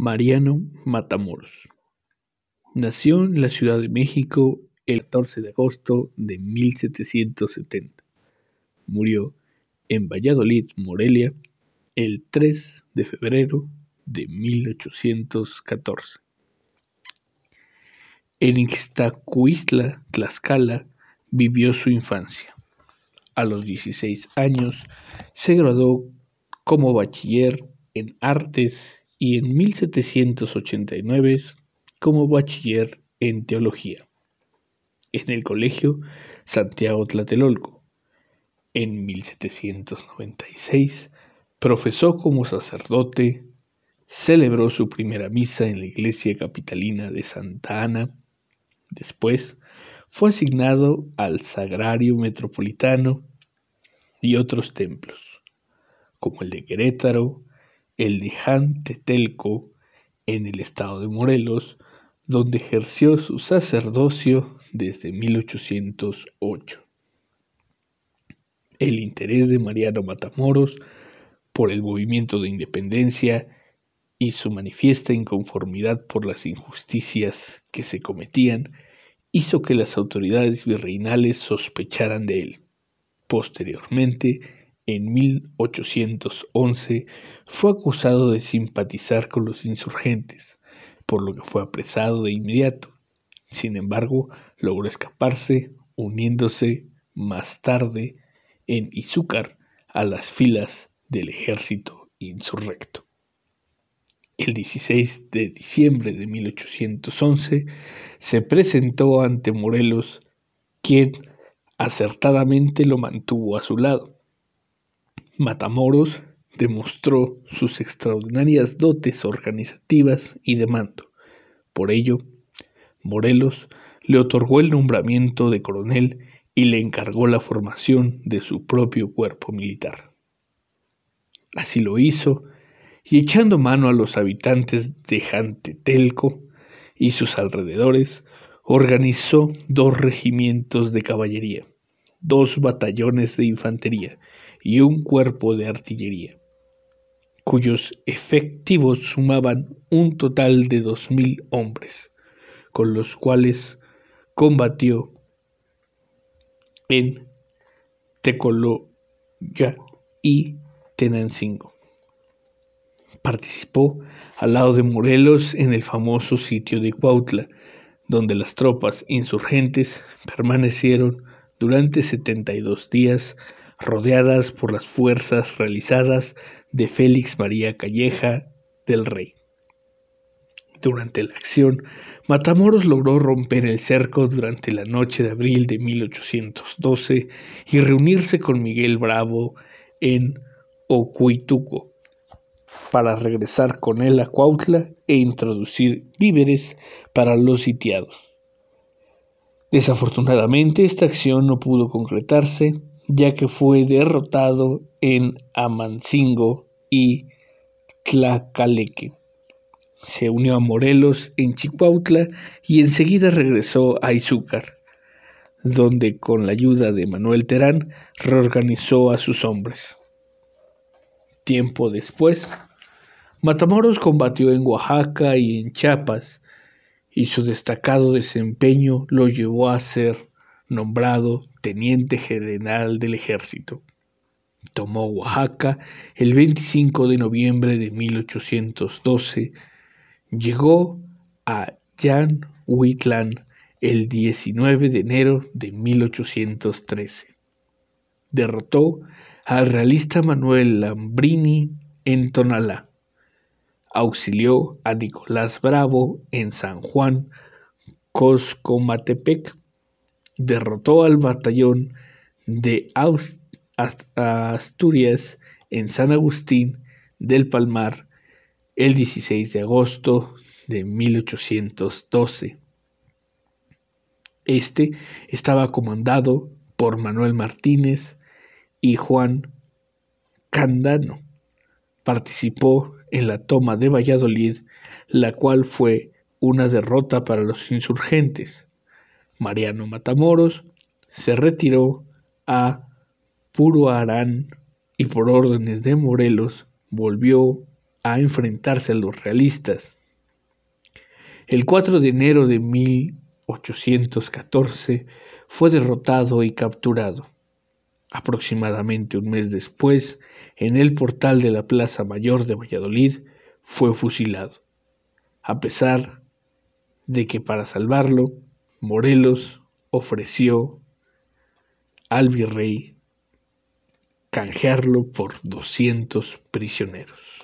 Mariano Matamoros. Nació en la Ciudad de México el 14 de agosto de 1770. Murió en Valladolid, Morelia, el 3 de febrero de 1814. En Ixtacuistla, Tlaxcala, vivió su infancia. A los 16 años se graduó como bachiller en artes y en 1789 como bachiller en teología en el colegio Santiago Tlatelolco. En 1796 profesó como sacerdote, celebró su primera misa en la iglesia capitalina de Santa Ana, después fue asignado al Sagrario Metropolitano y otros templos, como el de Querétaro, el de Jantetelco, en el estado de Morelos, donde ejerció su sacerdocio desde 1808. El interés de Mariano Matamoros por el movimiento de independencia y su manifiesta inconformidad por las injusticias que se cometían hizo que las autoridades virreinales sospecharan de él. Posteriormente, en 1811, fue acusado de simpatizar con los insurgentes, por lo que fue apresado de inmediato. Sin embargo, logró escaparse, uniéndose más tarde en Izúcar a las filas del ejército insurrecto. El 16 de diciembre de 1811 se presentó ante Morelos, quien acertadamente lo mantuvo a su lado. Matamoros demostró sus extraordinarias dotes organizativas y de mando. Por ello, Morelos le otorgó el nombramiento de coronel y le encargó la formación de su propio cuerpo militar. Así lo hizo, y echando mano a los habitantes de Jantetelco y sus alrededores, organizó dos regimientos de caballería, dos batallones de infantería y un cuerpo de artillería cuyos efectivos sumaban un total de dos mil hombres, con los cuales combatió en Tecoloya y Tenancingo. Participó al lado de Morelos en el famoso sitio de Cuautla, donde las tropas insurgentes permanecieron durante 72 días rodeadas por las fuerzas realizadas de Félix María Calleja del Rey. Durante la acción, Matamoros logró romper el cerco durante la noche de abril de 1812 y reunirse con Miguel Bravo en Ocuituco para regresar con él a Cuautla e introducir víveres para los sitiados. Desafortunadamente esta acción no pudo concretarse ya que fue derrotado en Amancingo y Tlacaleque. Se unió a Morelos en Chicuautla y enseguida regresó a Izúcar, donde con la ayuda de Manuel Terán reorganizó a sus hombres. Tiempo después, Matamoros combatió en Oaxaca y en Chiapas, y su destacado desempeño lo llevó a ser nombrado teniente general del ejército. Tomó Oaxaca el 25 de noviembre de 1812. Llegó a Jan Huitlán el 19 de enero de 1813. Derrotó al realista Manuel Lambrini en Tonalá. Auxilió a Nicolás Bravo en San Juan Coscomatepec derrotó al batallón de Asturias en San Agustín del Palmar el 16 de agosto de 1812. Este estaba comandado por Manuel Martínez y Juan Candano. Participó en la toma de Valladolid, la cual fue una derrota para los insurgentes. Mariano Matamoros se retiró a Puruarán y por órdenes de Morelos volvió a enfrentarse a los realistas. El 4 de enero de 1814 fue derrotado y capturado. Aproximadamente un mes después, en el portal de la Plaza Mayor de Valladolid, fue fusilado, a pesar de que para salvarlo, Morelos ofreció al virrey canjearlo por 200 prisioneros.